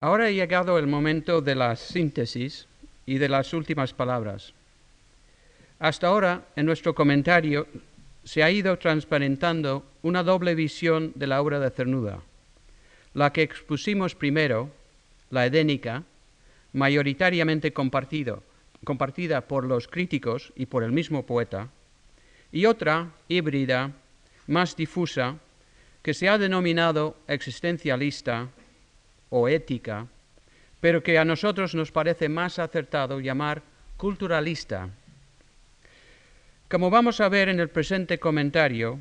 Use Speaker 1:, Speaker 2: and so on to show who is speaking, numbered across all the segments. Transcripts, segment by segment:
Speaker 1: Ahora ha llegado el momento de la síntesis y de las últimas palabras. Hasta ahora, en nuestro comentario, se ha ido transparentando una doble visión de la obra de Cernuda. La que expusimos primero, la edénica, mayoritariamente compartido, compartida por los críticos y por el mismo poeta, y otra, híbrida, más difusa, que se ha denominado existencialista o ética, pero que a nosotros nos parece más acertado llamar culturalista. Como vamos a ver en el presente comentario,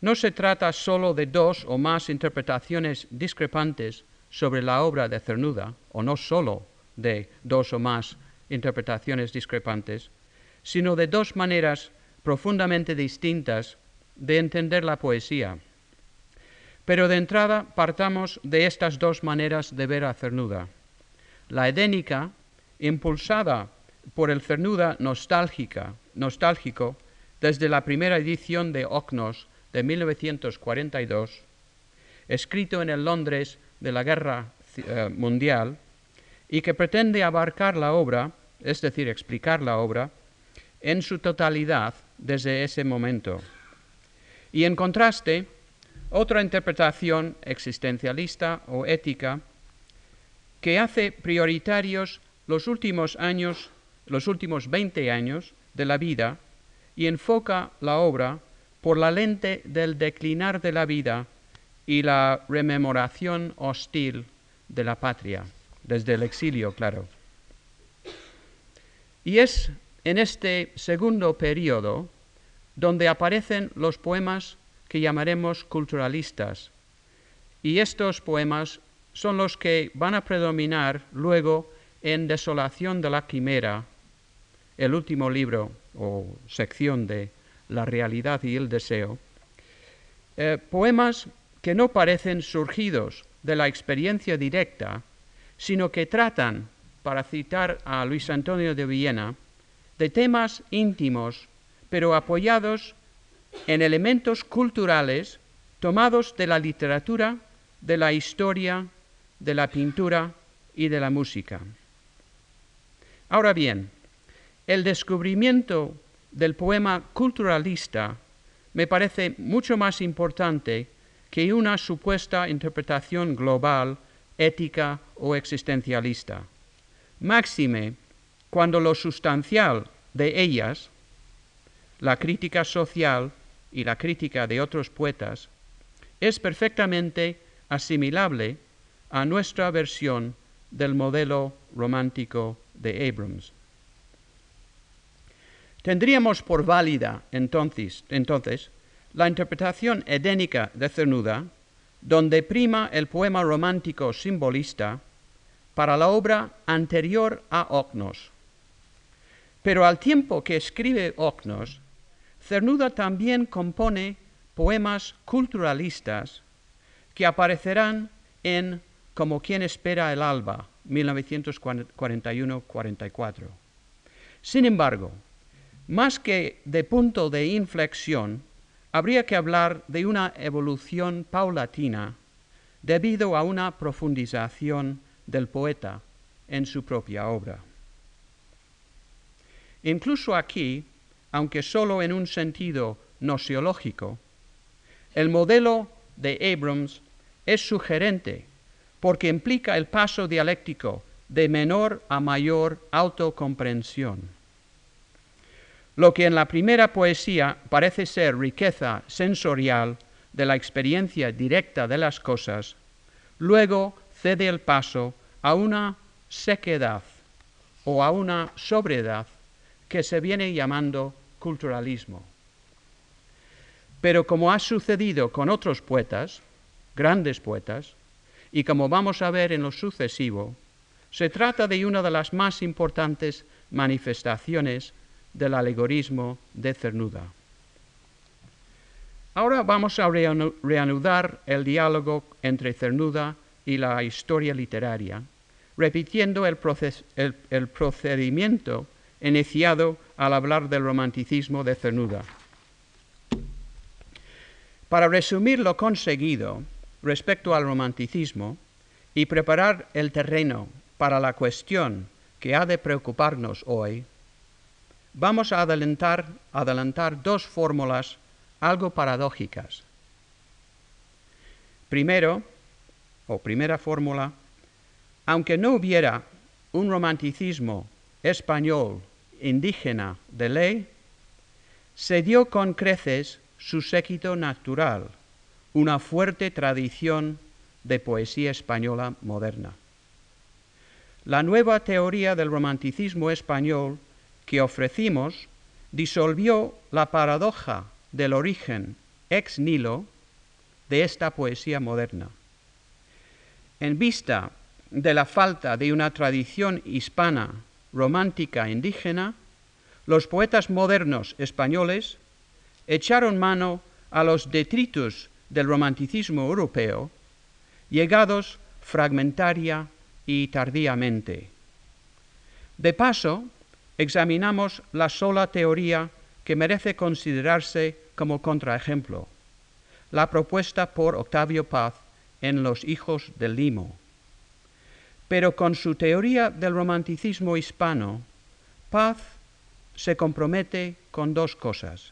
Speaker 1: no se trata sólo de dos o más interpretaciones discrepantes sobre la obra de Cernuda, o no sólo de dos o más interpretaciones discrepantes, sino de dos maneras profundamente distintas de entender la poesía. Pero de entrada partamos de estas dos maneras de ver a Cernuda. La edénica, impulsada por el Cernuda nostálgica, nostálgico desde la primera edición de Ocnos de 1942, escrito en el Londres de la Guerra eh, Mundial, y que pretende abarcar la obra, es decir, explicar la obra, en su totalidad desde ese momento. Y en contraste, otra interpretación existencialista o ética que hace prioritarios los últimos años, los últimos 20 años de la vida y enfoca la obra por la lente del declinar de la vida y la rememoración hostil de la patria, desde el exilio, claro. Y es en este segundo periodo donde aparecen los poemas que llamaremos culturalistas. Y estos poemas son los que van a predominar luego en Desolación de la Quimera, el último libro o sección de La realidad y el deseo. Eh, poemas que no parecen surgidos de la experiencia directa, sino que tratan, para citar a Luis Antonio de Viena, de temas íntimos, pero apoyados en elementos culturales tomados de la literatura, de la historia, de la pintura y de la música. Ahora bien, el descubrimiento del poema culturalista me parece mucho más importante que una supuesta interpretación global, ética o existencialista. Máxime cuando lo sustancial de ellas, la crítica social y la crítica de otros poetas, es perfectamente asimilable a nuestra versión del modelo romántico de Abrams. Tendríamos por válida entonces, entonces la interpretación edénica de Cernuda, donde prima el poema romántico simbolista para la obra anterior a Ocnos, pero al tiempo que escribe Ocnos, Cernuda también compone poemas culturalistas que aparecerán en Como quien espera el alba, 1941-44. Sin embargo, más que de punto de inflexión, habría que hablar de una evolución paulatina debido a una profundización del poeta en su propia obra. Incluso aquí, aunque solo en un sentido nociológico, el modelo de Abrams es sugerente porque implica el paso dialéctico de menor a mayor autocomprensión. Lo que en la primera poesía parece ser riqueza sensorial de la experiencia directa de las cosas, luego cede el paso a una sequedad o a una sobriedad que se viene llamando culturalismo. Pero como ha sucedido con otros poetas, grandes poetas, y como vamos a ver en lo sucesivo, se trata de una de las más importantes manifestaciones del alegorismo de Cernuda. Ahora vamos a reanudar el diálogo entre Cernuda y la historia literaria, repitiendo el, procedimiento iniciado al hablar del romanticismo de Cernuda. Para resumir lo conseguido respecto al romanticismo, y preparar el terreno para la cuestión que ha de preocuparnos hoy, vamos a adelantar dos fórmulas algo paradójicas. Primero, o primera fórmula, aunque no hubiera un romanticismo español indígena de ley, se dio con creces su séquito natural, una fuerte tradición de poesía española moderna. La nueva teoría del romanticismo español que ofrecimos disolvió la paradoja del origen ex nihilo de esta poesía moderna. En vista de la falta de una tradición hispana romántica indígena, los poetas modernos españoles echaron mano a los detritus del romanticismo europeo, llegados fragmentaria y tardíamente. De paso, examinamos la sola teoría que merece considerarse como contraejemplo, la propuesta por Octavio Paz en Los Hijos del Limo. Pero con su teoría del romanticismo hispano, Paz se compromete con dos cosas,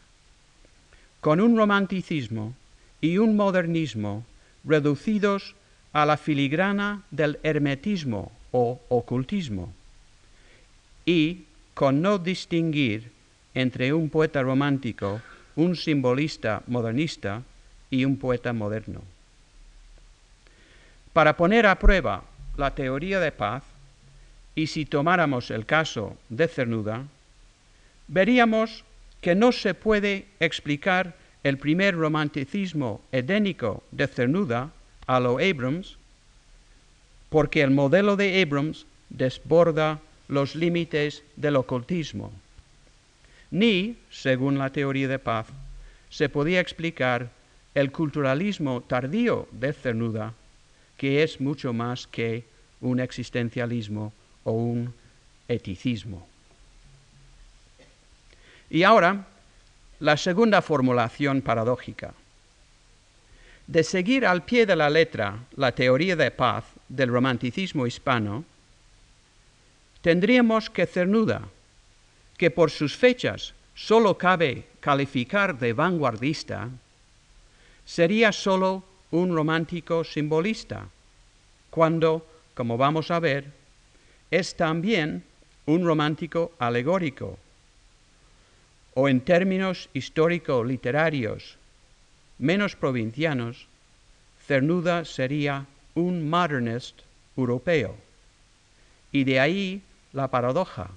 Speaker 1: con un romanticismo y un modernismo reducidos a la filigrana del hermetismo o ocultismo, y con no distinguir entre un poeta romántico, un simbolista modernista y un poeta moderno. Para poner a prueba la teoría de paz, y si tomáramos el caso de Cernuda, veríamos que no se puede explicar el primer romanticismo edénico de Cernuda a lo Abrams, porque el modelo de Abrams desborda los límites del ocultismo. Ni, según la teoría de paz, se podía explicar el culturalismo tardío de Cernuda, que es mucho más que un existencialismo o un eticismo. Y ahora, la segunda formulación paradójica. De seguir al pie de la letra la teoría de paz del romanticismo hispano, tendríamos que Cernuda, que por sus fechas solo cabe calificar de vanguardista, sería solo un romántico simbolista, cuando, como vamos a ver, es también un romántico alegórico, o en términos histórico-literarios menos provincianos, Cernuda sería un modernist europeo. Y de ahí la paradoja,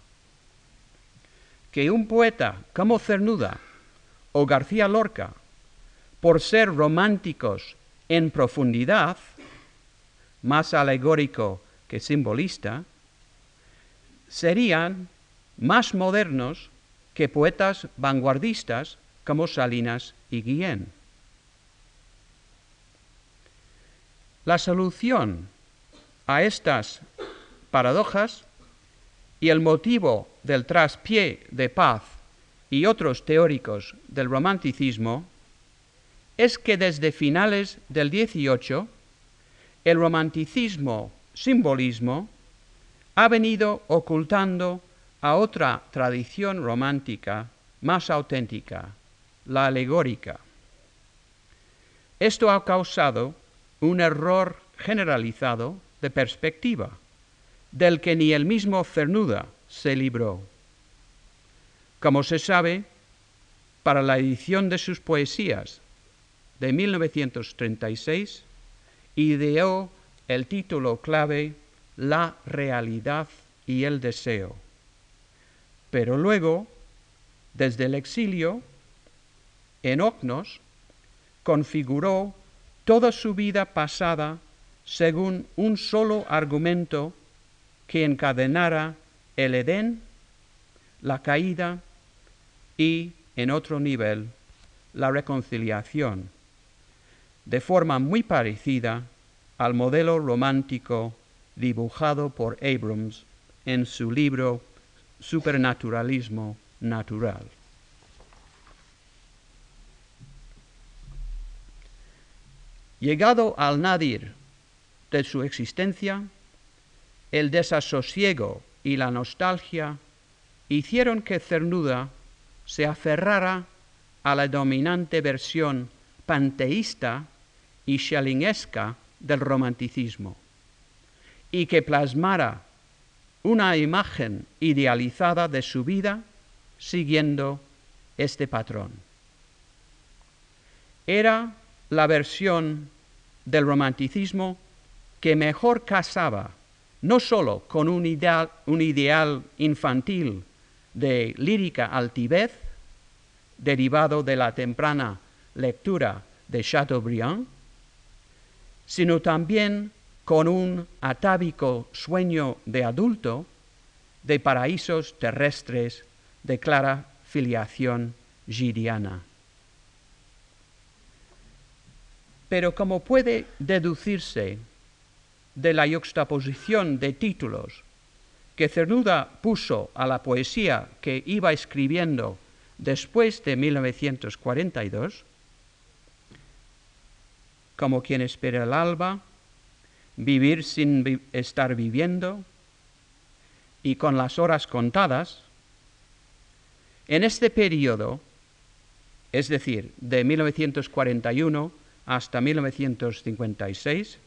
Speaker 1: que un poeta como Cernuda o García Lorca, por ser románticos en profundidad, más alegórico que simbolista, serían más modernos que poetas vanguardistas como Salinas y Guillén. La solución a estas paradojas y el motivo del traspié de Paz y otros teóricos del romanticismo es que desde finales del XVIII el romanticismo simbolismo ha venido ocultando a otra tradición romántica más auténtica, la alegórica. Esto ha causado un error generalizado de perspectiva, del que ni el mismo Cernuda se libró. Como se sabe, para la edición de sus poesías de 1936, ideó el título clave La realidad y el deseo. Pero luego, desde el exilio, en Ocnos, configuró toda su vida pasada según un solo argumento que encadenara el Edén, la caída y, en otro nivel, la reconciliación, de forma muy parecida al modelo romántico dibujado por Abrams en su libro Supernaturalismo Natural. Llegado al nadir de su existencia, el desasosiego y la nostalgia hicieron que Cernuda se aferrara a la dominante versión panteísta y schellingesca del romanticismo y que plasmara una imagen idealizada de su vida siguiendo este patrón. Era la versión del romanticismo que mejor casaba no sólo con un ideal, un ideal infantil de lírica altivez, derivado de la temprana lectura de Chateaubriand, sino también con un atávico sueño de adulto de paraísos terrestres de clara filiación giriana. Pero como puede deducirse de la yuxtaposición de títulos que Cernuda puso a la poesía que iba escribiendo después de 1942, como quien espera el alba, vivir sin estar viviendo y con las horas contadas, en este periodo, es decir, de 1941 hasta 1956,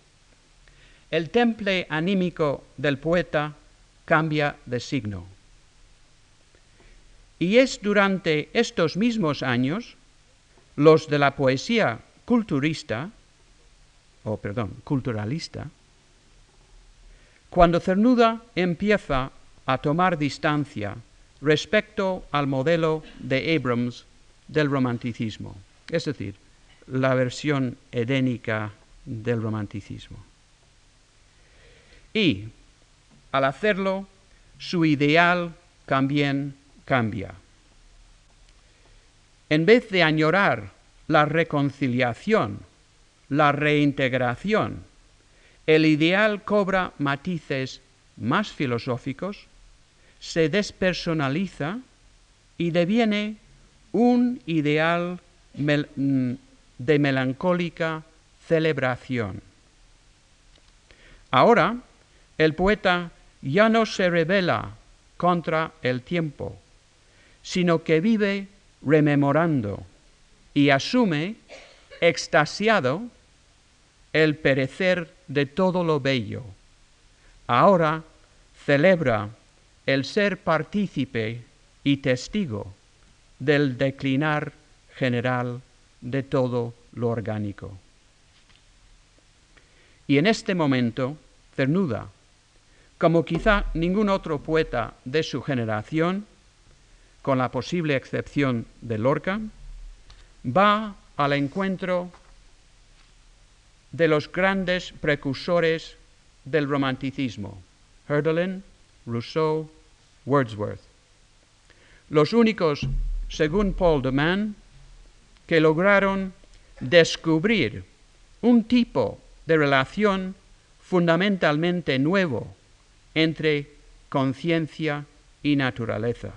Speaker 1: el temple anímico del poeta cambia de signo. Y es durante estos mismos años, los de la poesía culturista, o perdón, culturalista, cuando Cernuda empieza a tomar distancia respecto al modelo de Abrams del romanticismo, es decir, la versión edénica del romanticismo. Y al hacerlo, su ideal también cambia. En vez de añorar la reconciliación, la reintegración, el ideal cobra matices más filosóficos, se despersonaliza y deviene un ideal mm, de melancólica celebración. Ahora, el poeta ya no se revela contra el tiempo, sino que vive rememorando y asume, extasiado, el perecer de todo lo bello. Ahora celebra el ser partícipe y testigo del declinar general de todo lo orgánico. Y en este momento, Cernuda, como quizá ningún otro poeta de su generación, con la posible excepción de Lorca, va al encuentro de los grandes precursores del romanticismo, Hölderlin, Rousseau, Wordsworth. Los únicos, según Paul de Man, que lograron descubrir un tipo de relación fundamentalmente nuevo entre conciencia y naturaleza.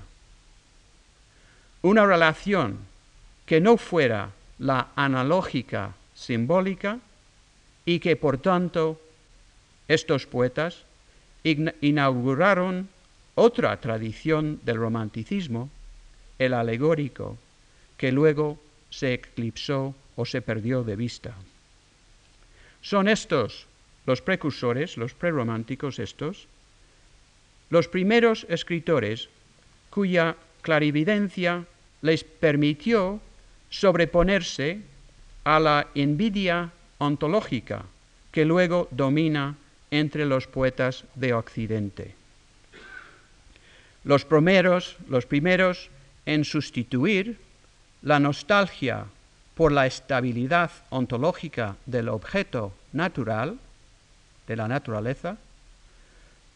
Speaker 1: Una relación que no fuera la analógica simbólica y que por tanto estos poetas inauguraron otra tradición del romanticismo, el alegórico, que luego se eclipsó o se perdió de vista. Son estos los precursores, los prerománticos estos, los primeros escritores cuya clarividencia les permitió sobreponerse a la envidia ontológica que luego domina entre los poetas de Occidente. Los primeros, los primeros en sustituir la nostalgia por la estabilidad ontológica del objeto natural, de la naturaleza,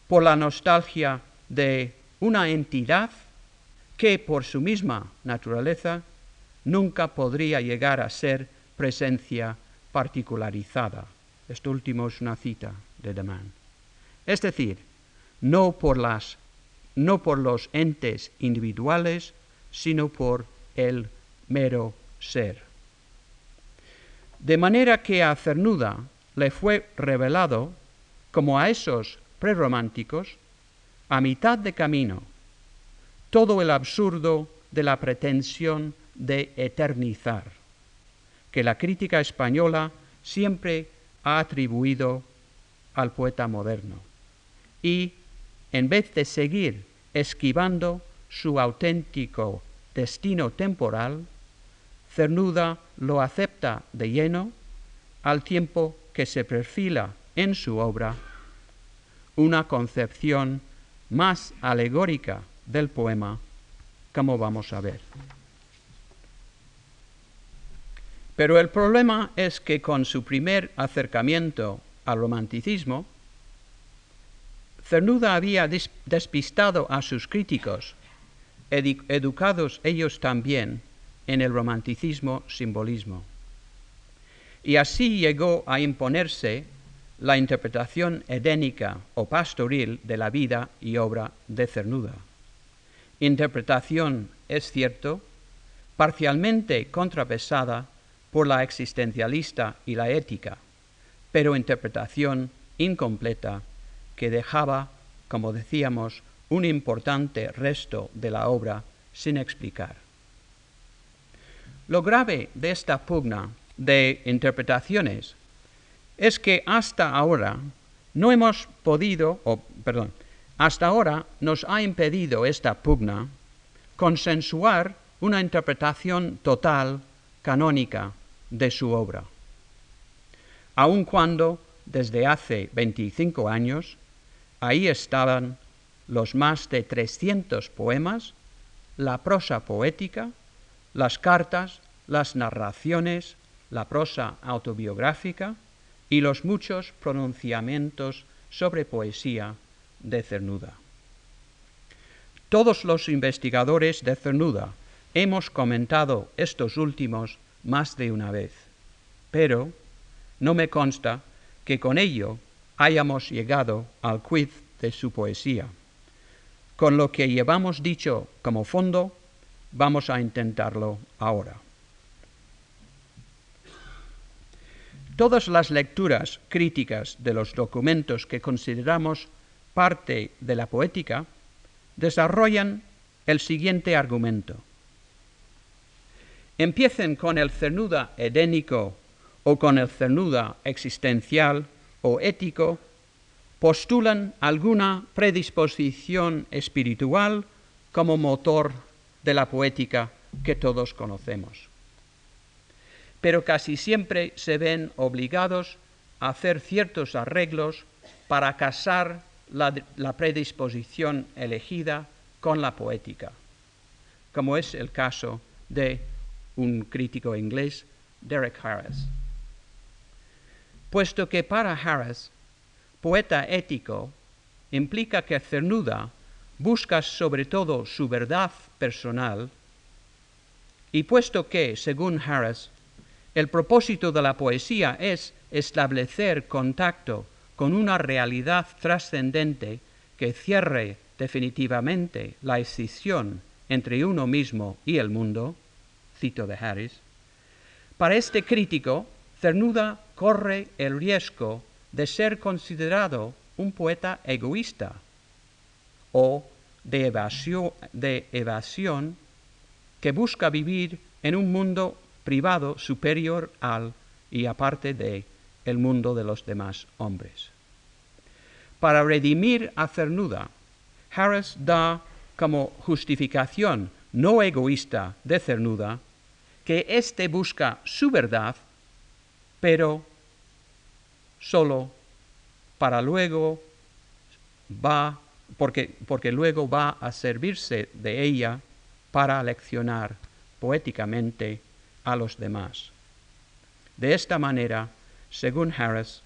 Speaker 1: por la nostalgia de una entidad que por su misma naturaleza nunca podría llegar a ser presencia particularizada. Esto último es una cita de Deman. Es decir, no por, las, no por los entes individuales, sino por el mero ser. De manera que a Cernuda le fue revelado como a esos prerrománticos, a mitad de camino, todo el absurdo de la pretensión de eternizar, que la crítica española siempre ha atribuido al poeta moderno. Y, en vez de seguir esquivando su auténtico destino temporal, Cernuda lo acepta de lleno al tiempo que se perfila en su obra una concepción más alegórica del poema, como vamos a ver. Pero el problema es que con su primer acercamiento al romanticismo, Cernuda había despistado a sus críticos, educados ellos también en el romanticismo simbolismo. Y así llegó a imponerse la interpretación edénica o pastoril de la vida y obra de Cernuda. Interpretación, es cierto, parcialmente contrapesada por la existencialista y la ética, pero interpretación incompleta que dejaba, como decíamos, un importante resto de la obra sin explicar. Lo grave de esta pugna de interpretaciones es que hasta ahora no hemos podido, o perdón, hasta ahora nos ha impedido esta pugna consensuar una interpretación total, canónica, de su obra. Aun cuando, desde hace 25 años, ahí estaban los más de 300 poemas, la prosa poética, las cartas, las narraciones, la prosa autobiográfica y los muchos pronunciamientos sobre poesía de Cernuda. Todos los investigadores de Cernuda hemos comentado estos últimos más de una vez, pero no me consta que con ello hayamos llegado al quiz de su poesía. Con lo que llevamos dicho como fondo, vamos a intentarlo ahora. Todas las lecturas críticas de los documentos que consideramos parte de la poética desarrollan el siguiente argumento. Empiecen con el cernuda edénico o con el cernuda existencial o ético, postulan alguna predisposición espiritual como motor de la poética que todos conocemos. Pero casi siempre se ven obligados a hacer ciertos arreglos para casar la, predisposición elegida con la poética, como es el caso de un crítico inglés, Derek Harris. Puesto que para Harris, poeta ético implica que Cernuda busca sobre todo su verdad personal, y puesto que, según Harris, el propósito de la poesía es establecer contacto con una realidad trascendente que cierre definitivamente la escisión entre uno mismo y el mundo, cito de Harris, para este crítico, Cernuda corre el riesgo de ser considerado un poeta egoísta o de evasión, que busca vivir en un mundo privado superior al y aparte de el mundo de los demás hombres. Para redimir a Cernuda, Harris da como justificación no egoísta de Cernuda que éste busca su verdad, pero solo para luego va, porque, porque luego va a servirse de ella para leccionar poéticamente a los demás. De esta manera, según Harris,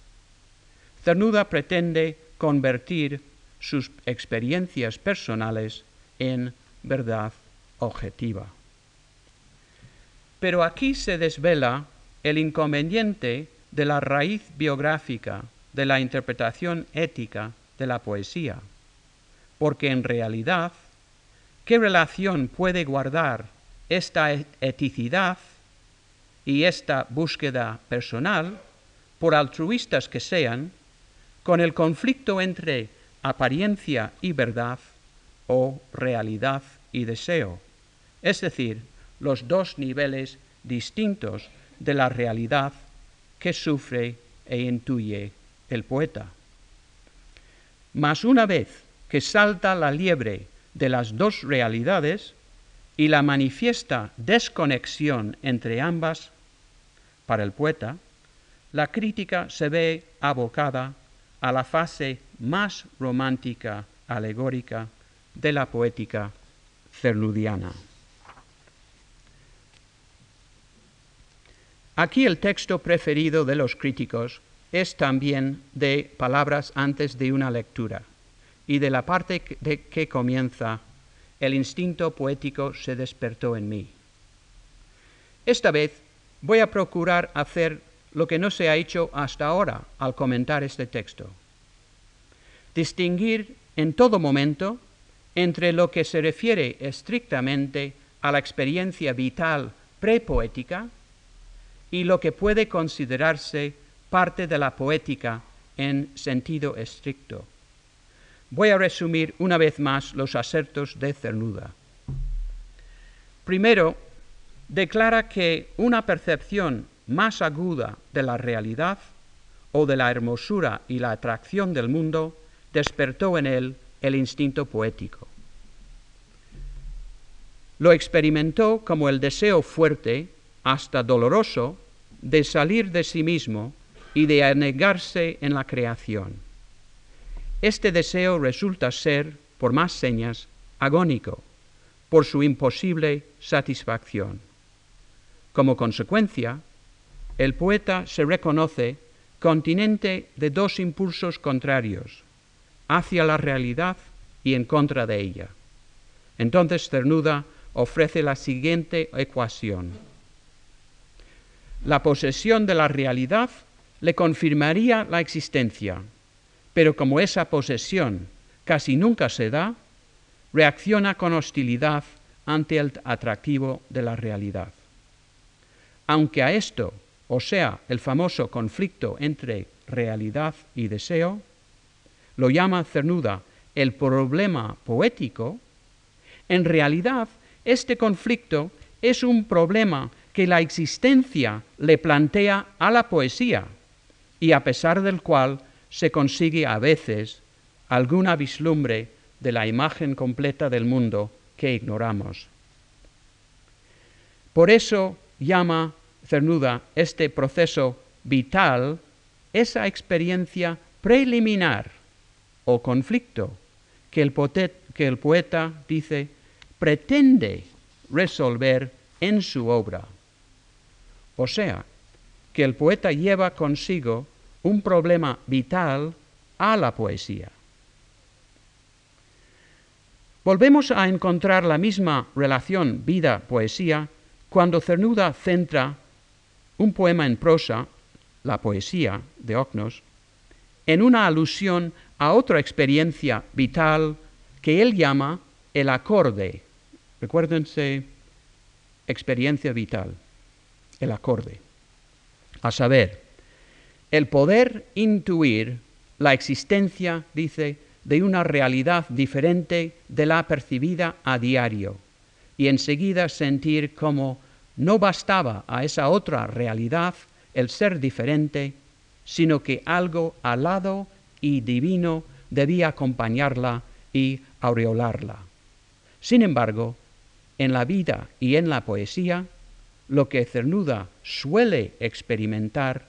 Speaker 1: Cernuda pretende convertir sus experiencias personales en verdad objetiva. Pero aquí se desvela el inconveniente de la raíz biográfica de la interpretación ética de la poesía, porque en realidad, ¿qué relación puede guardar esta eticidad y esta búsqueda personal, por altruistas que sean, con el conflicto entre apariencia y verdad o realidad y deseo, es decir, los dos niveles distintos de la realidad que sufre e intuye el poeta. Mas una vez que salta la liebre de las dos realidades y la manifiesta desconexión entre ambas, para el poeta, la crítica se ve abocada a la fase más romántica, alegórica de la poética cernudiana. Aquí el texto preferido de los críticos es también de palabras antes de una lectura y de la parte de que comienza el instinto poético se despertó en mí. Esta vez voy a procurar hacer lo que no se ha hecho hasta ahora al comentar este texto. Distinguir en todo momento entre lo que se refiere estrictamente a la experiencia vital prepoética y lo que puede considerarse parte de la poética en sentido estricto. Voy a resumir una vez más los asertos de Cernuda. Primero, declara que una percepción más aguda de la realidad o de la hermosura y la atracción del mundo despertó en él el instinto poético. Lo experimentó como el deseo fuerte, hasta doloroso, de salir de sí mismo y de anegarse en la creación. Este deseo resulta ser, por más señas, agónico, por su imposible satisfacción. Como consecuencia, el poeta se reconoce continente de dos impulsos contrarios, hacia la realidad y en contra de ella. Entonces Cernuda ofrece la siguiente ecuación. La posesión de la realidad le confirmaría la existencia, pero como esa posesión casi nunca se da, reacciona con hostilidad ante el atractivo de la realidad. Aunque a esto, o sea, el famoso conflicto entre realidad y deseo, lo llama Cernuda el problema poético, en realidad este conflicto es un problema que la existencia le plantea a la poesía y a pesar del cual se consigue a veces alguna vislumbre de la imagen completa del mundo que ignoramos. Por eso llama Cernuda este proceso vital esa experiencia preliminar o conflicto que el, que el poeta dice pretende resolver en su obra. O sea, que el poeta lleva consigo un problema vital a la poesía. Volvemos a encontrar la misma relación vida-poesía cuando Cernuda centra un poema en prosa, la poesía de Ocnos, en una alusión a otra experiencia vital que él llama el acorde. Recuérdense, experiencia vital, el acorde. A saber, el poder intuir la existencia, dice, de una realidad diferente de la percibida a diario y enseguida sentir como no bastaba a esa otra realidad el ser diferente, sino que algo alado y divino debía acompañarla y aureolarla. Sin embargo, en la vida y en la poesía, lo que Cernuda suele experimentar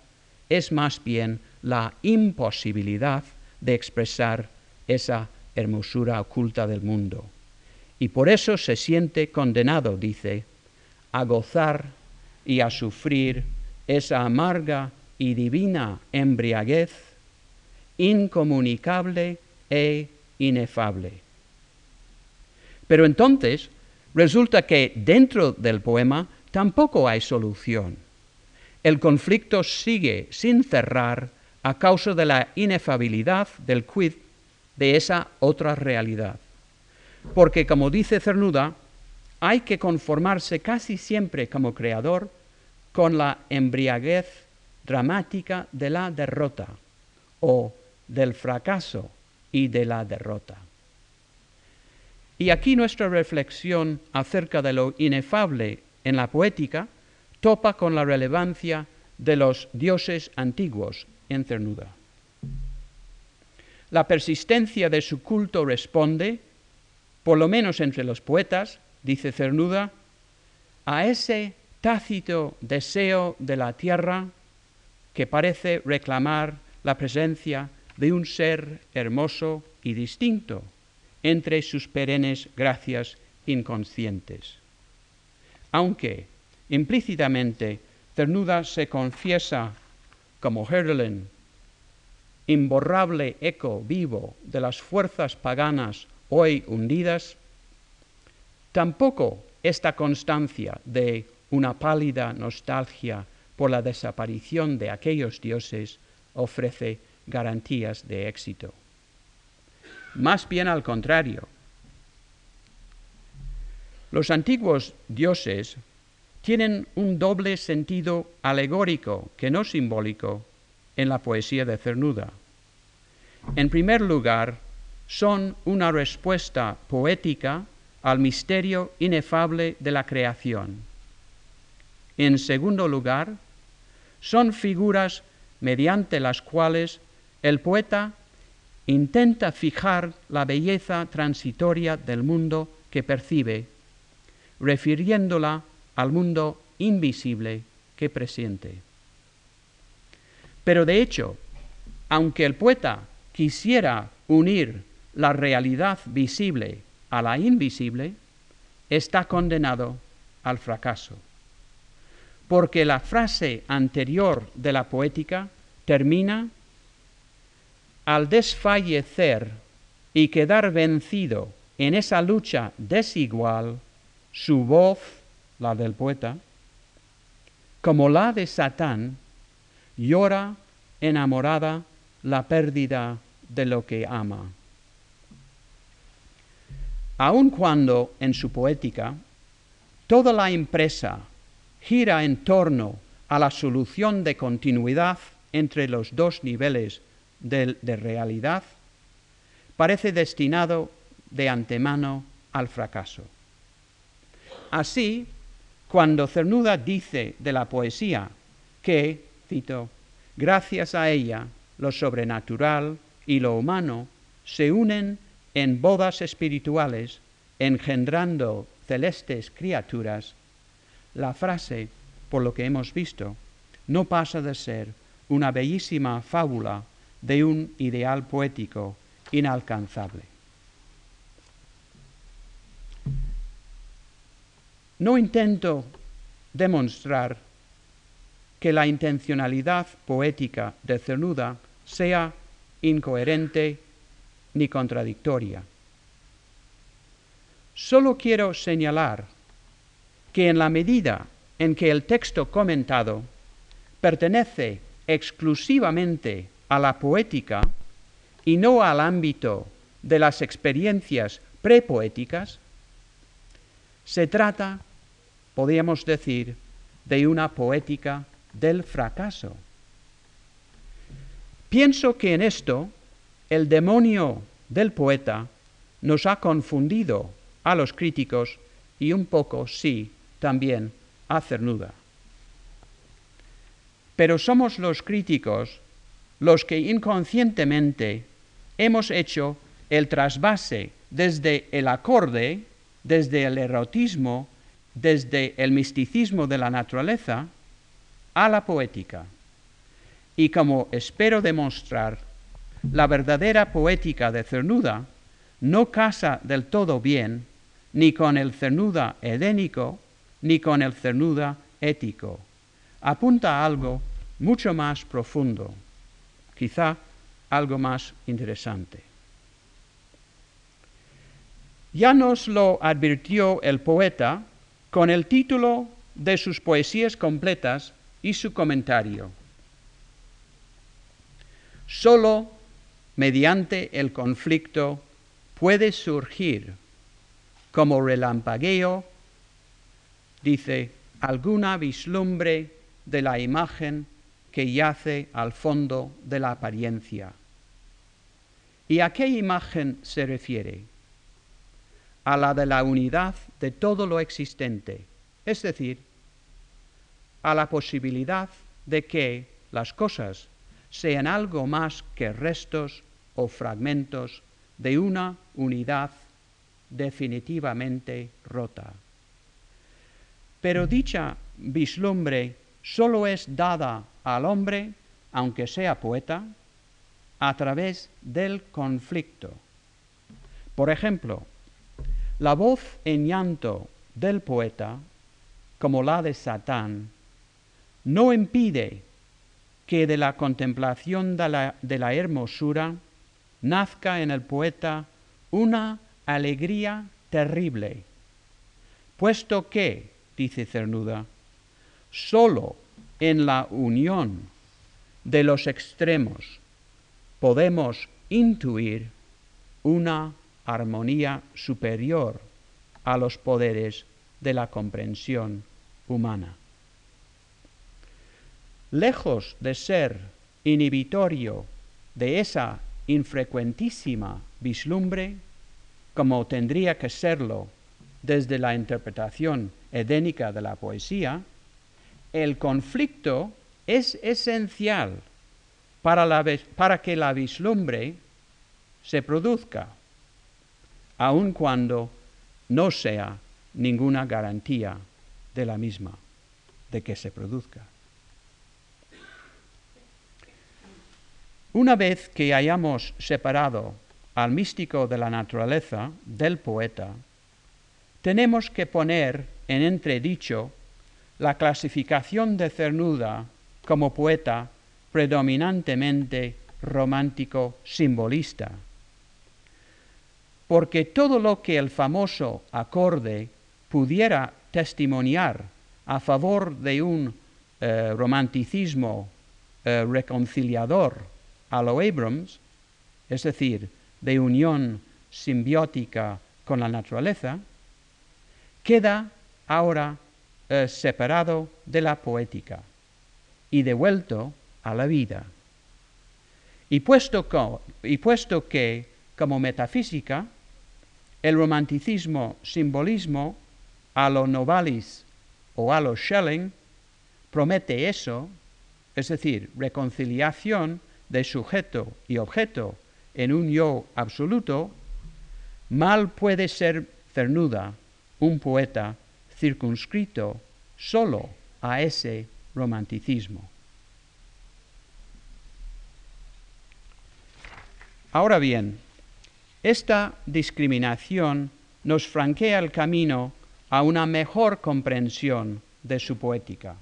Speaker 1: es más bien la imposibilidad de expresar esa hermosura oculta del mundo. Y por eso se siente condenado, dice, a gozar y a sufrir esa amarga y divina embriaguez, incomunicable e inefable. Pero entonces resulta que dentro del poema tampoco hay solución. El conflicto sigue sin cerrar a causa de la inefabilidad del quid de esa otra realidad. Porque, como dice Cernuda, hay que conformarse casi siempre como creador con la embriaguez dramática de la derrota o del fracaso y de la derrota. Y aquí nuestra reflexión acerca de lo inefable en la poética topa con la relevancia de los dioses antiguos en Cernuda. La persistencia de su culto responde, por lo menos entre los poetas, dice Cernuda, a ese tácito deseo de la tierra que parece reclamar la presencia de un ser hermoso y distinto entre sus perennes gracias inconscientes. Aunque implícitamente Cernuda se confiesa como Herdelin, imborrable eco vivo de las fuerzas paganas hoy hundidas, tampoco esta constancia de una pálida nostalgia por la desaparición de aquellos dioses ofrece garantías de éxito. Más bien al contrario. Los antiguos dioses tienen un doble sentido alegórico que no simbólico en la poesía de Cernuda. En primer lugar, son una respuesta poética al misterio inefable de la creación. En segundo lugar, son figuras mediante las cuales el poeta intenta fijar la belleza transitoria del mundo que percibe, refiriéndola al mundo invisible que presiente. Pero de hecho, aunque el poeta quisiera unir la realidad visible a la invisible, está condenado al fracaso. Porque la frase anterior de la poética termina al desfallecer y quedar vencido en esa lucha desigual, su voz, la del poeta, como la de Satán, llora enamorada la pérdida de lo que ama aun cuando en su poética toda la empresa gira en torno a la solución de continuidad entre los dos niveles de, de realidad, parece destinado de antemano al fracaso. Así, cuando Cernuda dice de la poesía que, cito, gracias a ella lo sobrenatural y lo humano se unen en bodas espirituales, engendrando celestes criaturas, la frase, por lo que hemos visto, no pasa de ser una bellísima fábula de un ideal poético inalcanzable. No intento demostrar que la intencionalidad poética de Cernuda sea incoherente ni contradictoria. Solo quiero señalar que en la medida en que el texto comentado pertenece exclusivamente a la poética y no al ámbito de las experiencias prepoéticas, se trata, podríamos decir, de una poética del fracaso. Pienso que en esto el demonio del poeta nos ha confundido a los críticos y un poco, sí, también a Cernuda. Pero somos los críticos los que inconscientemente hemos hecho el trasvase desde el acorde, desde el erotismo, desde el misticismo de la naturaleza, a la poética. Y como espero demostrar la verdadera poética de Cernuda no casa del todo bien ni con el Cernuda edénico ni con el Cernuda ético. Apunta a algo mucho más profundo, quizá algo más interesante. Ya nos lo advirtió el poeta con el título de sus poesías completas y su comentario. Solo mediante el conflicto puede surgir como relampagueo, dice, alguna vislumbre de la imagen que yace al fondo de la apariencia. ¿Y a qué imagen se refiere? A la de la unidad de todo lo existente, es decir, a la posibilidad de que las cosas sean algo más que restos o fragmentos de una unidad definitivamente rota. Pero dicha vislumbre solo es dada al hombre, aunque sea poeta, a través del conflicto. Por ejemplo, la voz en llanto del poeta, como la de Satán, no impide que de la contemplación de la, hermosura nazca en el poeta una alegría terrible, puesto que, dice Cernuda, sólo en la unión de los extremos podemos intuir una armonía superior a los poderes de la comprensión humana. Lejos de ser inhibitorio de esa infrecuentísima vislumbre, como tendría que serlo desde la interpretación edénica de la poesía, el conflicto es esencial para, que la vislumbre se produzca, aun cuando no sea ninguna garantía de la misma, de que se produzca. Una vez que hayamos separado al místico de la naturaleza del poeta, tenemos que poner en entredicho la clasificación de Cernuda como poeta predominantemente romántico simbolista. Porque todo lo que el famoso acorde pudiera testimoniar a favor de un eh, romanticismo eh, reconciliador a lo Abrams, es decir, de unión simbiótica con la naturaleza, queda ahora eh, separado de la poética y devuelto a la vida. Y puesto, y puesto que, como metafísica, el romanticismo simbolismo a lo Novalis o a lo Schelling promete eso, es decir, reconciliación de sujeto y objeto en un yo absoluto, mal puede ser Cernuda un poeta circunscrito solo a ese romanticismo. Ahora bien, esta discriminación nos franquea el camino a una mejor comprensión de su poética.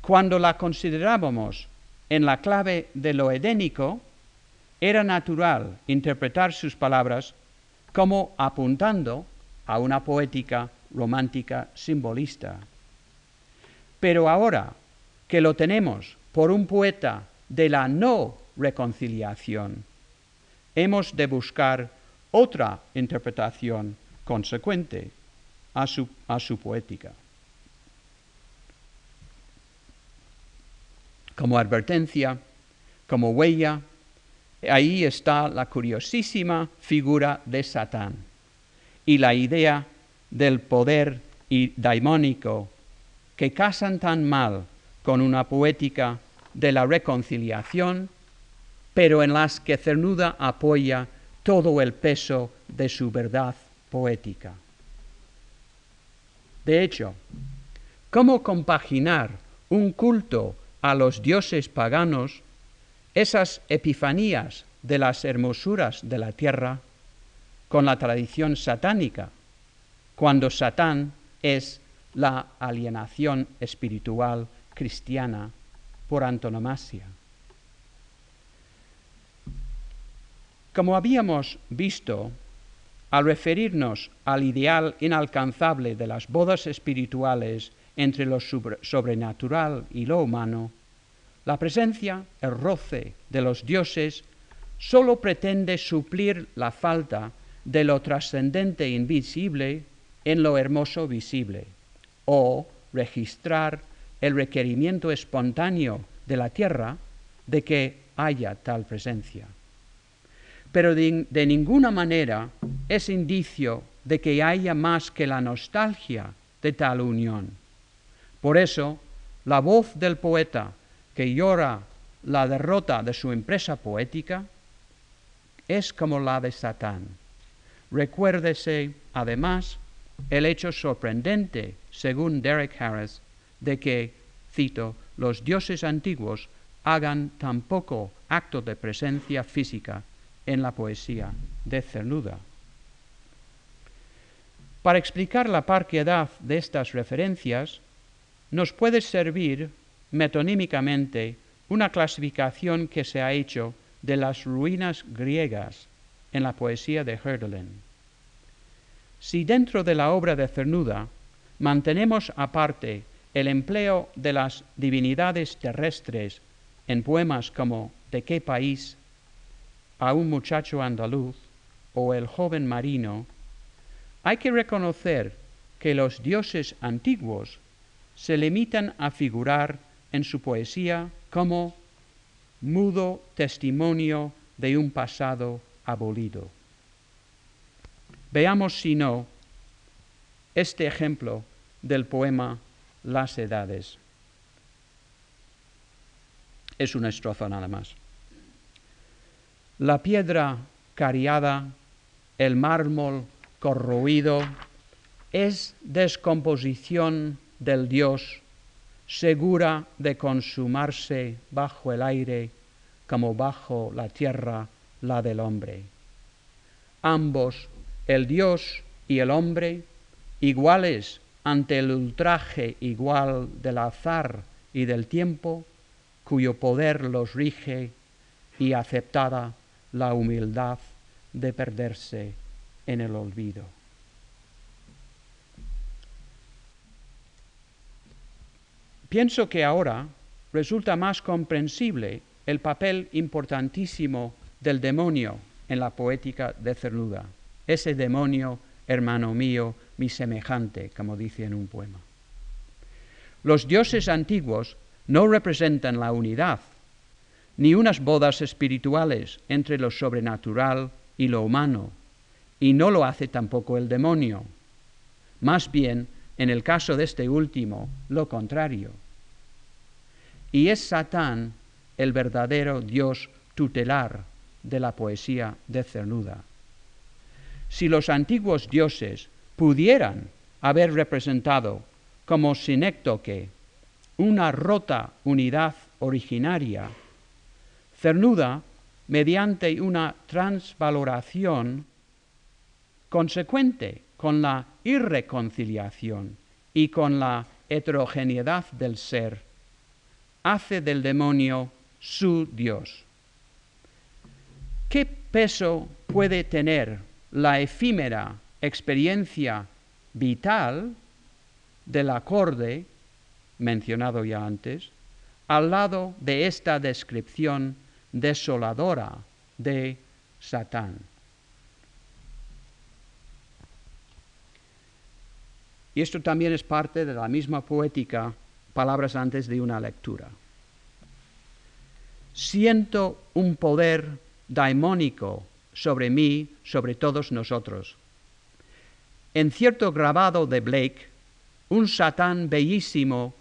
Speaker 1: Cuando la considerábamos en la clave de lo edénico, era natural interpretar sus palabras como apuntando a una poética romántica simbolista. Pero ahora que lo tenemos por un poeta de la no reconciliación. Hemos de buscar otra interpretación consecuente a su, a su poética. Como advertencia, como huella, ahí está la curiosísima figura de Satán y la idea del poder daimónico que casan tan mal con una poética de la reconciliación pero en las que Cernuda apoya todo el peso de su verdad poética. De hecho, ¿cómo compaginar un culto a los dioses paganos, esas epifanías de las hermosuras de la tierra, con la tradición satánica, cuando Satán es la alienación espiritual cristiana por antonomasia? Como habíamos visto, al referirnos al ideal inalcanzable de las bodas espirituales entre lo sobrenatural y lo humano, la presencia, el roce de los dioses sólo pretende suplir la falta de lo trascendente invisible en lo hermoso visible, o registrar el requerimiento espontáneo de la tierra de que haya tal presencia. Pero de, ninguna manera es indicio de que haya más que la nostalgia de tal unión. Por eso, la voz del poeta que llora la derrota de su empresa poética es como la de Satán. Recuérdese, además, el hecho sorprendente, según Derek Harris, de que, cito, los dioses antiguos hagan tan poco acto de presencia física en la poesía de Cernuda. Para explicar la parquedad de estas referencias, nos puede servir metonímicamente una clasificación que se ha hecho de las ruinas griegas en la poesía de Hölderlin. Si dentro de la obra de Cernuda mantenemos aparte el empleo de las divinidades terrestres en poemas como ¿De qué país? A un muchacho andaluz o El joven marino, hay que reconocer que los dioses antiguos se limitan a figurar en su poesía como mudo testimonio de un pasado abolido. Veamos, si no, este ejemplo del poema Las Edades. Es una estrofa nada más. La piedra cariada, el mármol corroído, es descomposición del Dios segura de consumarse bajo el aire como bajo la tierra la del hombre. Ambos, el Dios y el hombre, iguales ante el ultraje igual del azar y del tiempo, cuyo poder los rige y aceptada la humildad de perderse en el olvido. Pienso que ahora resulta más comprensible el papel importantísimo del demonio en la poética de Cernuda. Ese demonio, hermano mío, mi semejante, como dice en un poema. Los dioses antiguos no representan la unidad, ni unas bodas espirituales entre lo sobrenatural y lo humano, y no lo hace tampoco el demonio. Más bien, en el caso de este último, lo contrario y es Satán el verdadero Dios tutelar de la poesía de Cernuda. Si los antiguos dioses pudieran haber representado como sinéctoque una rota unidad originaria, Cernuda, mediante una transvaloración consecuente con la irreconciliación y con la heterogeneidad del ser, hace del demonio su Dios. ¿Qué peso puede tener la efímera experiencia vital del acorde, mencionado ya antes, al lado de esta descripción desoladora de Satán? Y esto también es parte de la misma poética palabras antes de una lectura. Siento un poder daimónico sobre mí, sobre todos nosotros. En cierto grabado de Blake, un Satán bellísimo,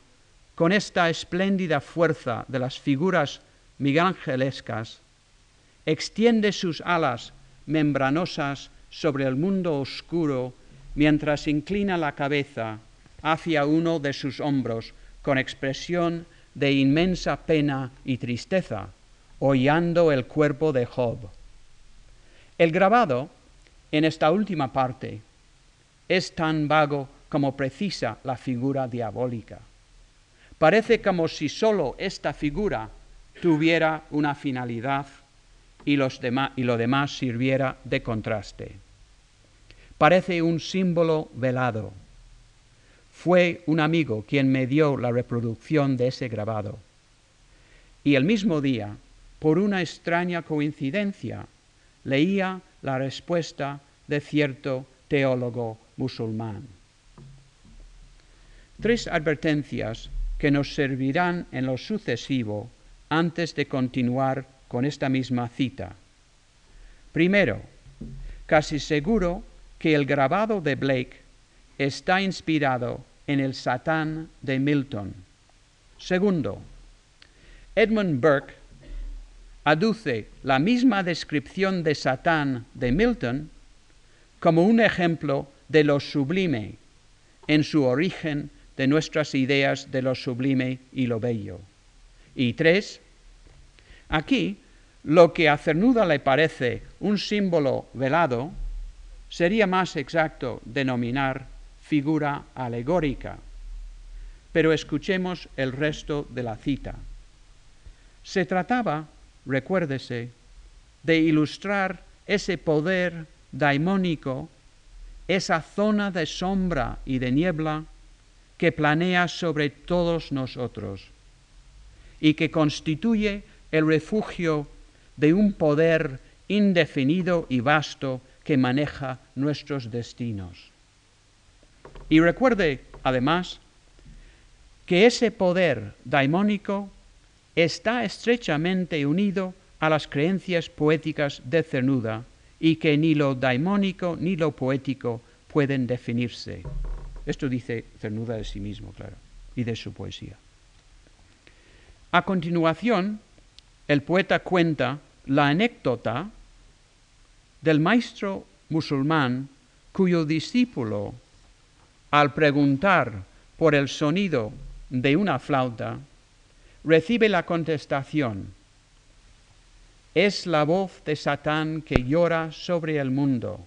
Speaker 1: con esta espléndida fuerza de las figuras migangelescas, extiende sus alas membranosas sobre el mundo oscuro mientras inclina la cabeza hacia uno de sus hombros con expresión de inmensa pena y tristeza, hollando el cuerpo de Job. El grabado, en esta última parte, es tan vago como precisa la figura diabólica. Parece como si sólo esta figura tuviera una finalidad y, lo demás sirviera de contraste. Parece un símbolo velado, fue un amigo quien me dio la reproducción de ese grabado. Y el mismo día, por una extraña coincidencia, leía la respuesta de cierto teólogo musulmán. Tres advertencias que nos servirán en lo sucesivo antes de continuar con esta misma cita. Primero, casi seguro que el grabado de Blake está inspirado en el Satán de Milton. Segundo, Edmund Burke aduce la misma descripción de Satán de Milton como un ejemplo de lo sublime en su origen de nuestras ideas de lo sublime y lo bello. Y tres, aquí lo que a Cernuda le parece un símbolo velado sería más exacto denominar figura alegórica. Pero escuchemos el resto de la cita. Se trataba, recuérdese, de ilustrar ese poder daimónico, esa zona de sombra y de niebla que planea sobre todos nosotros y que constituye el refugio de un poder indefinido y vasto que maneja nuestros destinos. Y recuerde, además, que ese poder daimónico está estrechamente unido a las creencias poéticas de Cernuda y que ni lo daimónico ni lo poético pueden definirse. Esto dice Cernuda de sí mismo, claro, y de su poesía. A continuación, el poeta cuenta la anécdota del maestro musulmán cuyo discípulo, al preguntar por el sonido de una flauta, recibe la contestación, es la voz de Satán que llora sobre el mundo.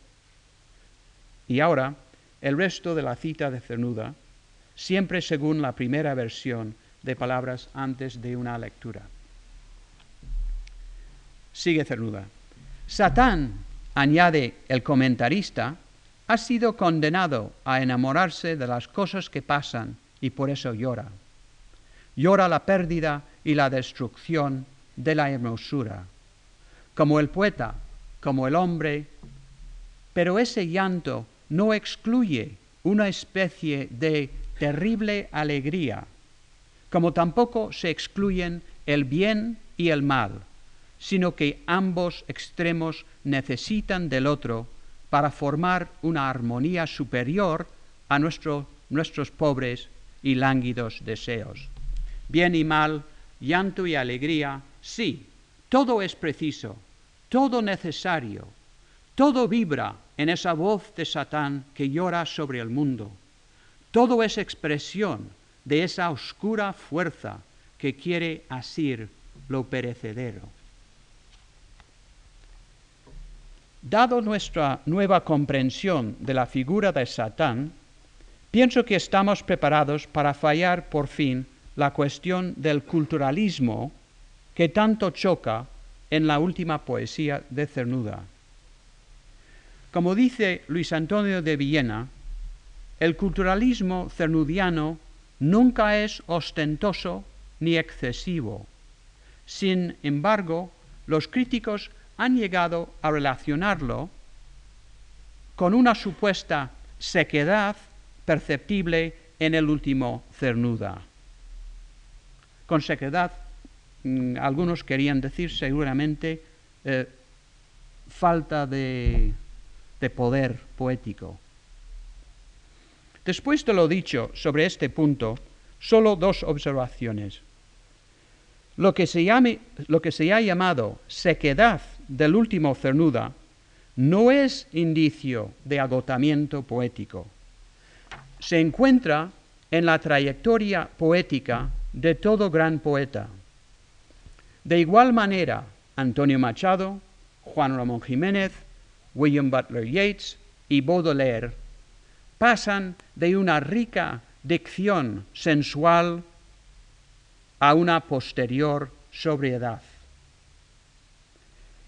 Speaker 1: Y ahora, el resto de la cita de Cernuda, siempre según la primera versión de palabras antes de una lectura. Sigue Cernuda. Satán, añade el comentarista, ha sido condenado a enamorarse de las cosas que pasan y por eso llora. Llora la pérdida y la destrucción de la hermosura, como el poeta, como el hombre, pero ese llanto no excluye una especie de terrible alegría, como tampoco se excluyen el bien y el mal, sino que ambos extremos necesitan del otro para formar una armonía superior a nuestros pobres y lánguidos deseos. Bien y mal, llanto y alegría, sí, todo es preciso, todo necesario, todo vibra en esa voz de Satán que llora sobre el mundo. Todo es expresión de esa oscura fuerza que quiere asir lo perecedero. Dado nuestra nueva comprensión de la figura de Satán, pienso que estamos preparados para fallar por fin la cuestión del culturalismo que tanto choca en la última poesía de Cernuda. Como dice Luis Antonio de Villena, el culturalismo cernudiano nunca es ostentoso ni excesivo. Sin embargo, los críticos han llegado a relacionarlo con una supuesta sequedad perceptible en el último cernuda. Con sequedad, mm, algunos querían decir seguramente eh, falta de poder poético. Después de lo dicho sobre este punto, solo dos observaciones. Lo que se, lo que se ha llamado sequedad del último cernuda no es indicio de agotamiento poético. Se encuentra en la trayectoria poética de todo gran poeta. De igual manera, Antonio Machado, Juan Ramón Jiménez, William Butler Yeats y Baudelaire pasan de una rica dicción sensual a una posterior sobriedad.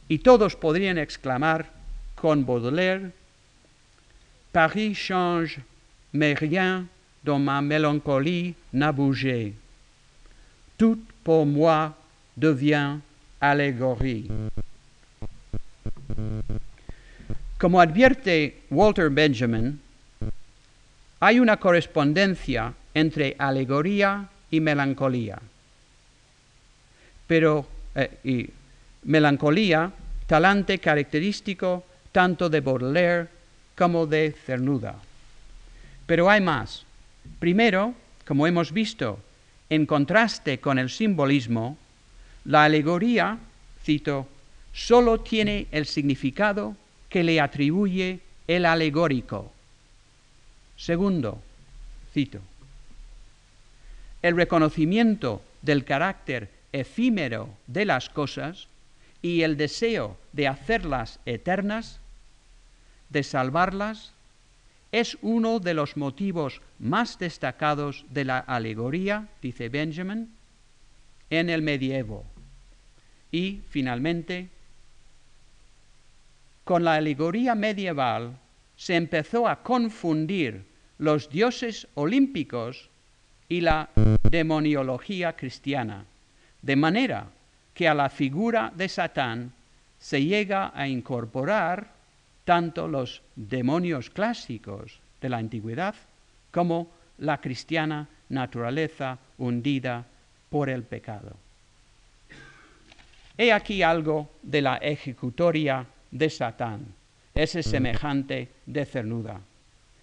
Speaker 1: Y todos podrían exclamar con Baudelaire, Paris change, mais rien dans ma mélancolie n'a bougé. Tout pour moi devient allégorie. Como advierte Walter Benjamin, hay una correspondencia entre alegoría y melancolía. Pero, eh, y melancolía talante característico tanto de Baudelaire como de Cernuda. Pero hay más. Primero, como hemos visto, en contraste con el simbolismo, la alegoría, cito, solo tiene el significado que le atribuye el alegórico. Segundo, cito, el reconocimiento del carácter efímero de las cosas y el deseo de hacerlas eternas, de salvarlas, es uno de los motivos más destacados de la alegoría, dice Benjamin, en el medievo. Y, finalmente, con la alegoría medieval se empezó a confundir los dioses olímpicos y la demoniología cristiana, de manera que a la figura de Satán se llega a incorporar tanto los demonios clásicos de la antigüedad como la cristiana naturaleza hundida por el pecado. He aquí algo de la ejecutoria de Satán, ese semejante de cernuda.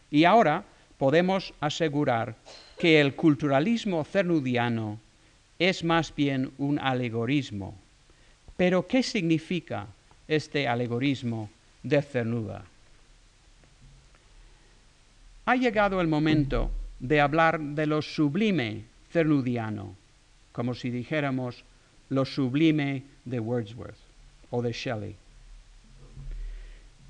Speaker 1: Y ahora podemos asegurar que el culturalismo cernudiano es más bien un alegorismo. Pero ¿qué significa este alegorismo de cernuda. Ha llegado el momento de hablar de lo sublime cernudiano, como si dijéramos lo sublime de Wordsworth o de Shelley.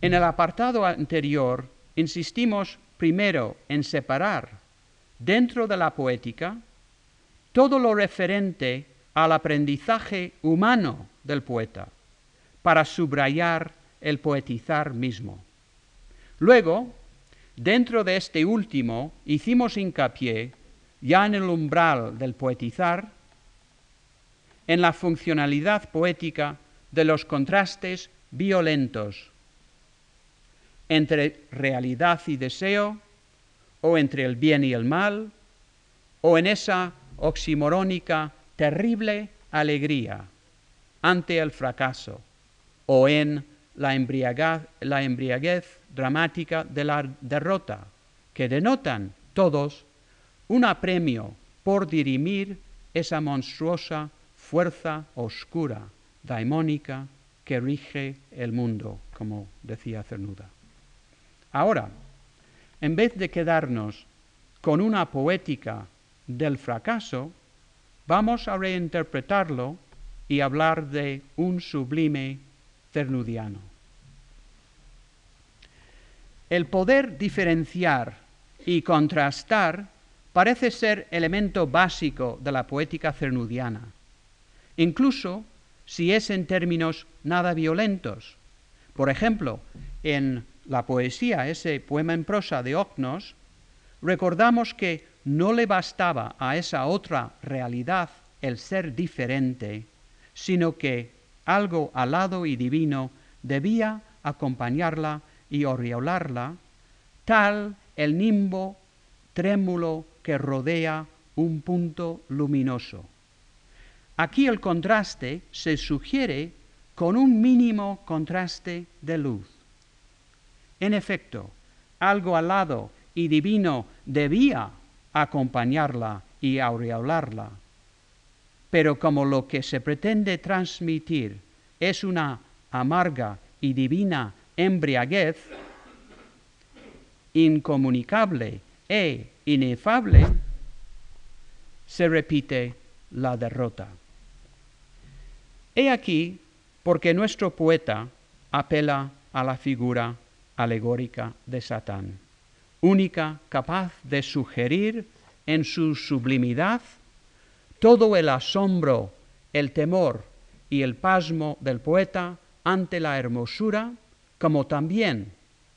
Speaker 1: En el apartado anterior insistimos primero en separar dentro de la poética todo lo referente al aprendizaje humano del poeta, para subrayar el poetizar mismo. Luego, dentro de este último, hicimos hincapié, ya en el umbral del poetizar, en la funcionalidad poética de los contrastes violentos entre realidad y deseo, o entre el bien y el mal, o en esa oximorónica terrible alegría ante el fracaso, o en la embriaguez, dramática de la derrota, que denotan todos un apremio por dirimir esa monstruosa fuerza oscura, daimónica, que rige el mundo, como decía Cernuda. Ahora, en vez de quedarnos con una poética del fracaso, vamos a reinterpretarlo y hablar de un sublime cernudiano. El poder diferenciar y contrastar parece ser elemento básico de la poética cernudiana, incluso si es en términos nada violentos. Por ejemplo, en la poesía, ese poema en prosa de Ocnos, recordamos que no le bastaba a esa otra realidad el ser diferente, sino que algo alado y divino debía acompañarla y aureolarla, tal el nimbo trémulo que rodea un punto luminoso. Aquí el contraste se sugiere con un mínimo contraste de luz. En efecto, algo alado y divino debía acompañarla y aureolarla pero como lo que se pretende transmitir es una amarga y divina embriaguez, incomunicable e inefable, se repite la derrota. He aquí porque nuestro poeta apela a la figura alegórica de Satán, única capaz de sugerir en su sublimidad todo el asombro, el temor y el pasmo del poeta ante la hermosura, como también,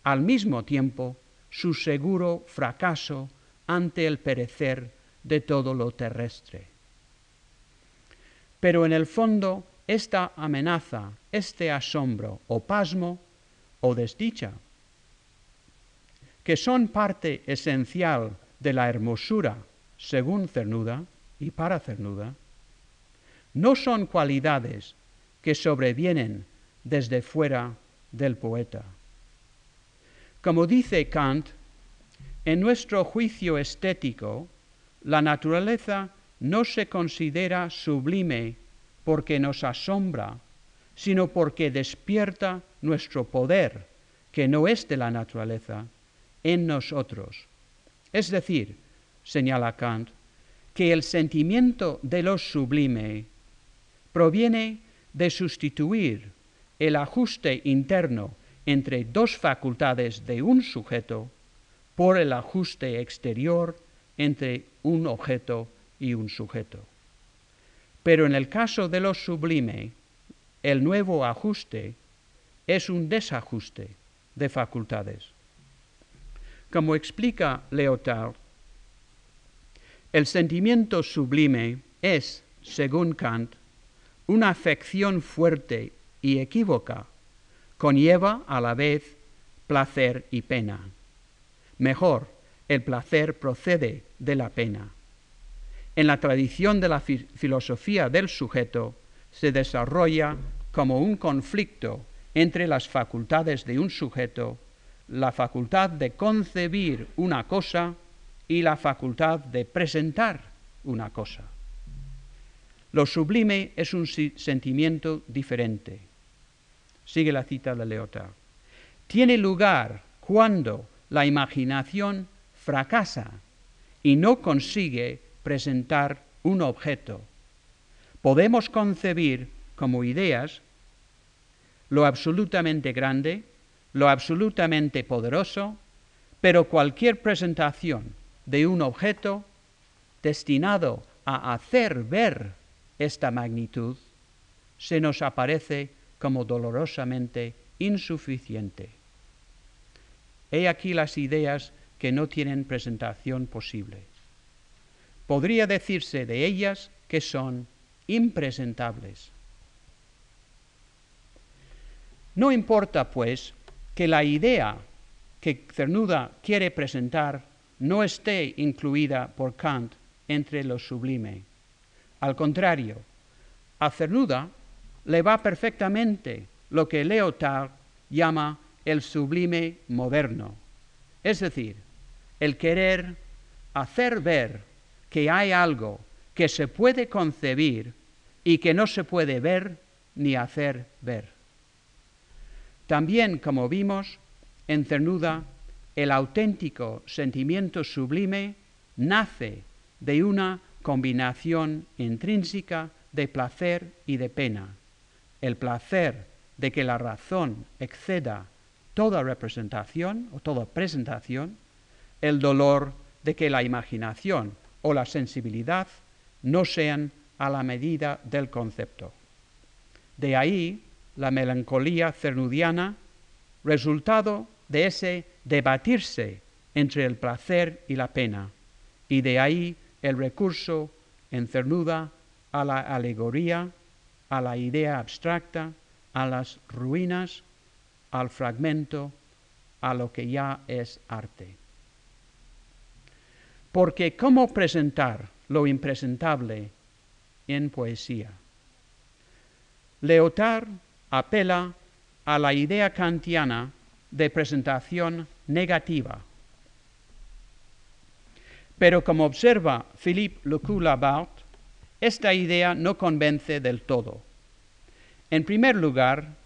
Speaker 1: al mismo tiempo, su seguro fracaso ante el perecer de todo lo terrestre. Pero en el fondo, esta amenaza, este asombro o pasmo o desdicha, que son parte esencial de la hermosura, según Cernuda, y para cernuda, no son cualidades que sobrevienen desde fuera del poeta. Como dice Kant, en nuestro juicio estético, la naturaleza no se considera sublime porque nos asombra, sino porque despierta nuestro poder, que no es de la naturaleza, en nosotros. Es decir, señala Kant, que el sentimiento de lo sublime proviene de sustituir el ajuste interno entre dos facultades de un sujeto por el ajuste exterior entre un objeto y un sujeto. Pero en el caso de lo sublime, el nuevo ajuste es un desajuste de facultades. Como explica Leotard, el sentimiento sublime es, según Kant, una afección fuerte y equívoca, conlleva a la vez placer y pena. Mejor, el placer procede de la pena. En la tradición de la filosofía del sujeto se desarrolla como un conflicto entre las facultades de un sujeto, la facultad de concebir una cosa y la facultad de presentar una cosa. Lo sublime es un sentimiento diferente. Sigue la cita de Leotard. Tiene lugar cuando la imaginación fracasa y no consigue presentar un objeto. Podemos concebir como ideas lo absolutamente grande, lo absolutamente poderoso, pero cualquier presentación de un objeto destinado a hacer ver esta magnitud se nos aparece como dolorosamente insuficiente. He aquí las ideas que no tienen presentación posible. Podría decirse de ellas que son impresentables. No importa, pues, que la idea que Cernuda quiere presentar no esté incluida por Kant entre lo sublime. Al contrario, a Cernuda le va perfectamente lo que Leotard llama el sublime moderno, es decir, el querer hacer ver que hay algo que se puede concebir y que no se puede ver ni hacer ver. También, como vimos, en Cernuda, el auténtico sentimiento sublime nace de una combinación intrínseca de placer y de pena. El placer de que la razón exceda toda representación o toda presentación, el dolor de que la imaginación o la sensibilidad no sean a la medida del concepto. De ahí la melancolía cernudiana, resultado de ese debatirse entre el placer y la pena, y de ahí el recurso en cernuda a la alegoría, a la idea abstracta, a las ruinas, al fragmento, a lo que ya es arte. Porque ¿cómo presentar lo impresentable en poesía? Leotard apela a la idea kantiana de presentación negativa. Pero como observa Philippe Lecoux-Labart, esta idea no convence del todo. En primer lugar,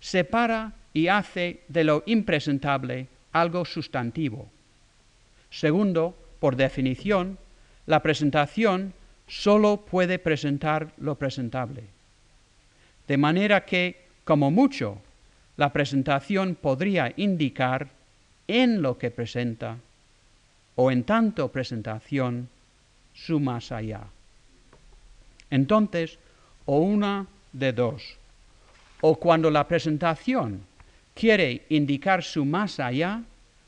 Speaker 1: separa y hace de lo impresentable algo sustantivo. Segundo, por definición, la presentación solo puede presentar lo presentable. De manera que, como mucho, la presentación podría indicar en lo que presenta o en tanto presentación su más allá. Entonces, o una de dos, o cuando la presentación quiere indicar su más allá,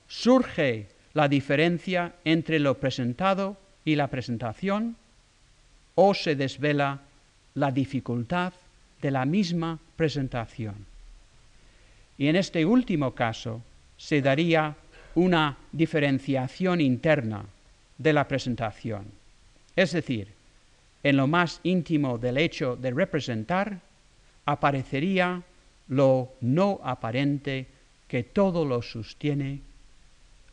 Speaker 1: surge la diferencia entre lo presentado y la presentación, o se desvela la dificultad de la misma presentación. Y en este último caso se daría una diferenciación interna de la presentación. Es decir, en lo más íntimo del hecho de representar aparecería lo no aparente que todo lo sostiene,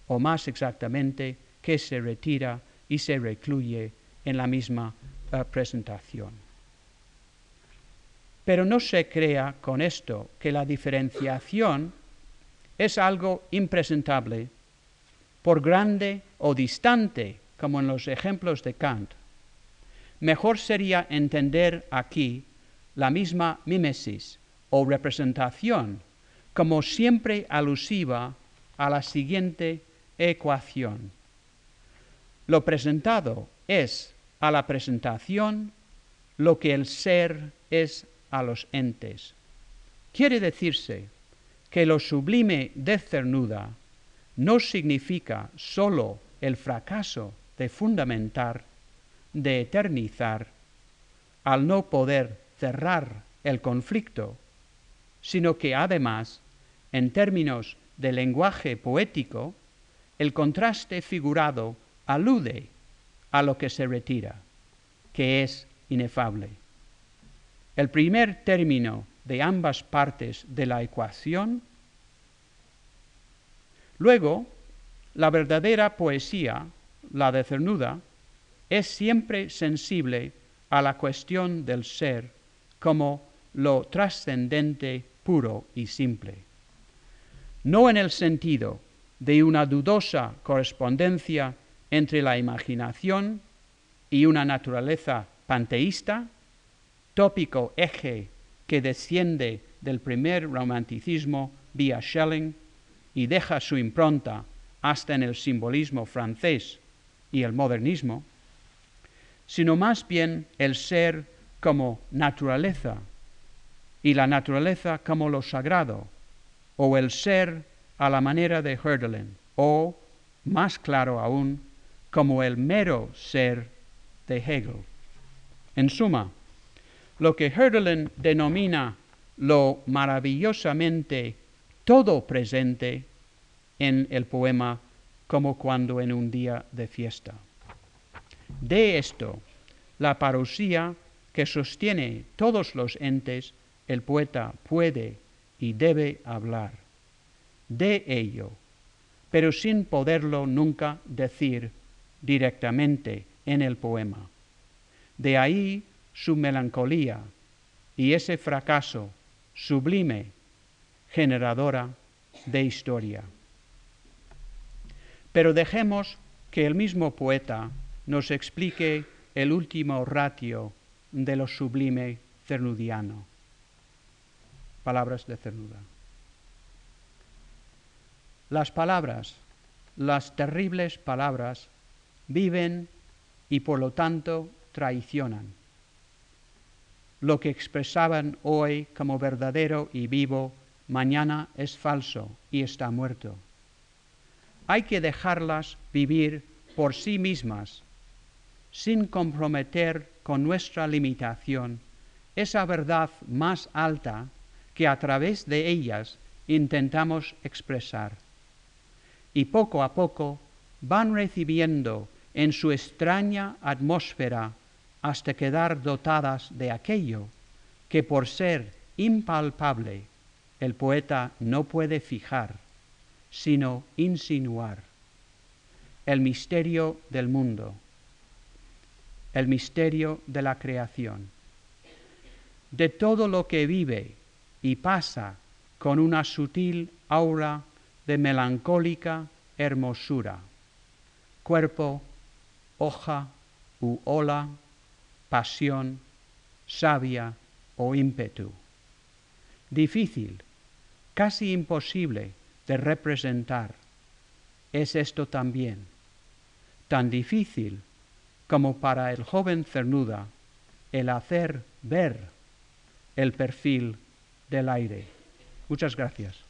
Speaker 1: o más exactamente, que se retira y se recluye en la misma eh, presentación. Pero no se crea con esto que la diferenciación es algo impresentable, por grande o distante, como en los ejemplos de Kant. Mejor sería entender aquí la misma mímesis o representación como siempre alusiva a la siguiente ecuación. Lo presentado es a la presentación lo que el ser es a los entes. Quiere decirse que lo sublime de cernuda no significa sólo el fracaso de fundamentar, de eternizar, al no poder cerrar el conflicto, sino que además, en términos de lenguaje poético, el contraste figurado alude a lo que se retira, que es inefable. El primer término de ambas partes de la ecuación. Luego, la verdadera poesía, la de Cernuda, es siempre sensible a la cuestión del ser como lo trascendente, puro y simple. No en el sentido de una dudosa correspondencia entre la imaginación y una naturaleza panteísta, tópico eje que desciende del primer romanticismo vía Schelling y deja su impronta hasta en el simbolismo francés y el modernismo, sino más bien el ser como naturaleza y la naturaleza como lo sagrado, o el ser a la manera de Hölderlin, o, más claro aún, como el mero ser de Hegel. En suma, lo que Hölderlin denomina lo maravillosamente todo presente en el poema como cuando en un día de fiesta. De esto, la parosía que sostiene todos los entes, el poeta puede y debe hablar. De ello, pero sin poderlo nunca decir directamente en el poema. De ahí su melancolía y ese fracaso sublime generadora de historia. Pero dejemos que el mismo poeta nos explique el último ratio de lo sublime cernudiano. Palabras de cernuda. Las palabras, las terribles palabras, viven y por lo tanto traicionan lo que expresaban hoy como verdadero y vivo, mañana es falso y está muerto. Hay que dejarlas vivir por sí mismas, sin comprometer con nuestra limitación esa verdad más alta que a través de ellas intentamos expresar. Y poco a poco van recibiendo en su extraña atmósfera hasta quedar dotadas de aquello que por ser impalpable el poeta no puede fijar, sino insinuar. El misterio del mundo, el misterio de la creación, de todo lo que vive y pasa con una sutil aura de melancólica hermosura, cuerpo, hoja u ola, pasión, sabia o ímpetu. Difícil, casi imposible de representar. Es esto también, tan difícil como para el joven Cernuda el hacer ver el perfil del aire. Muchas gracias.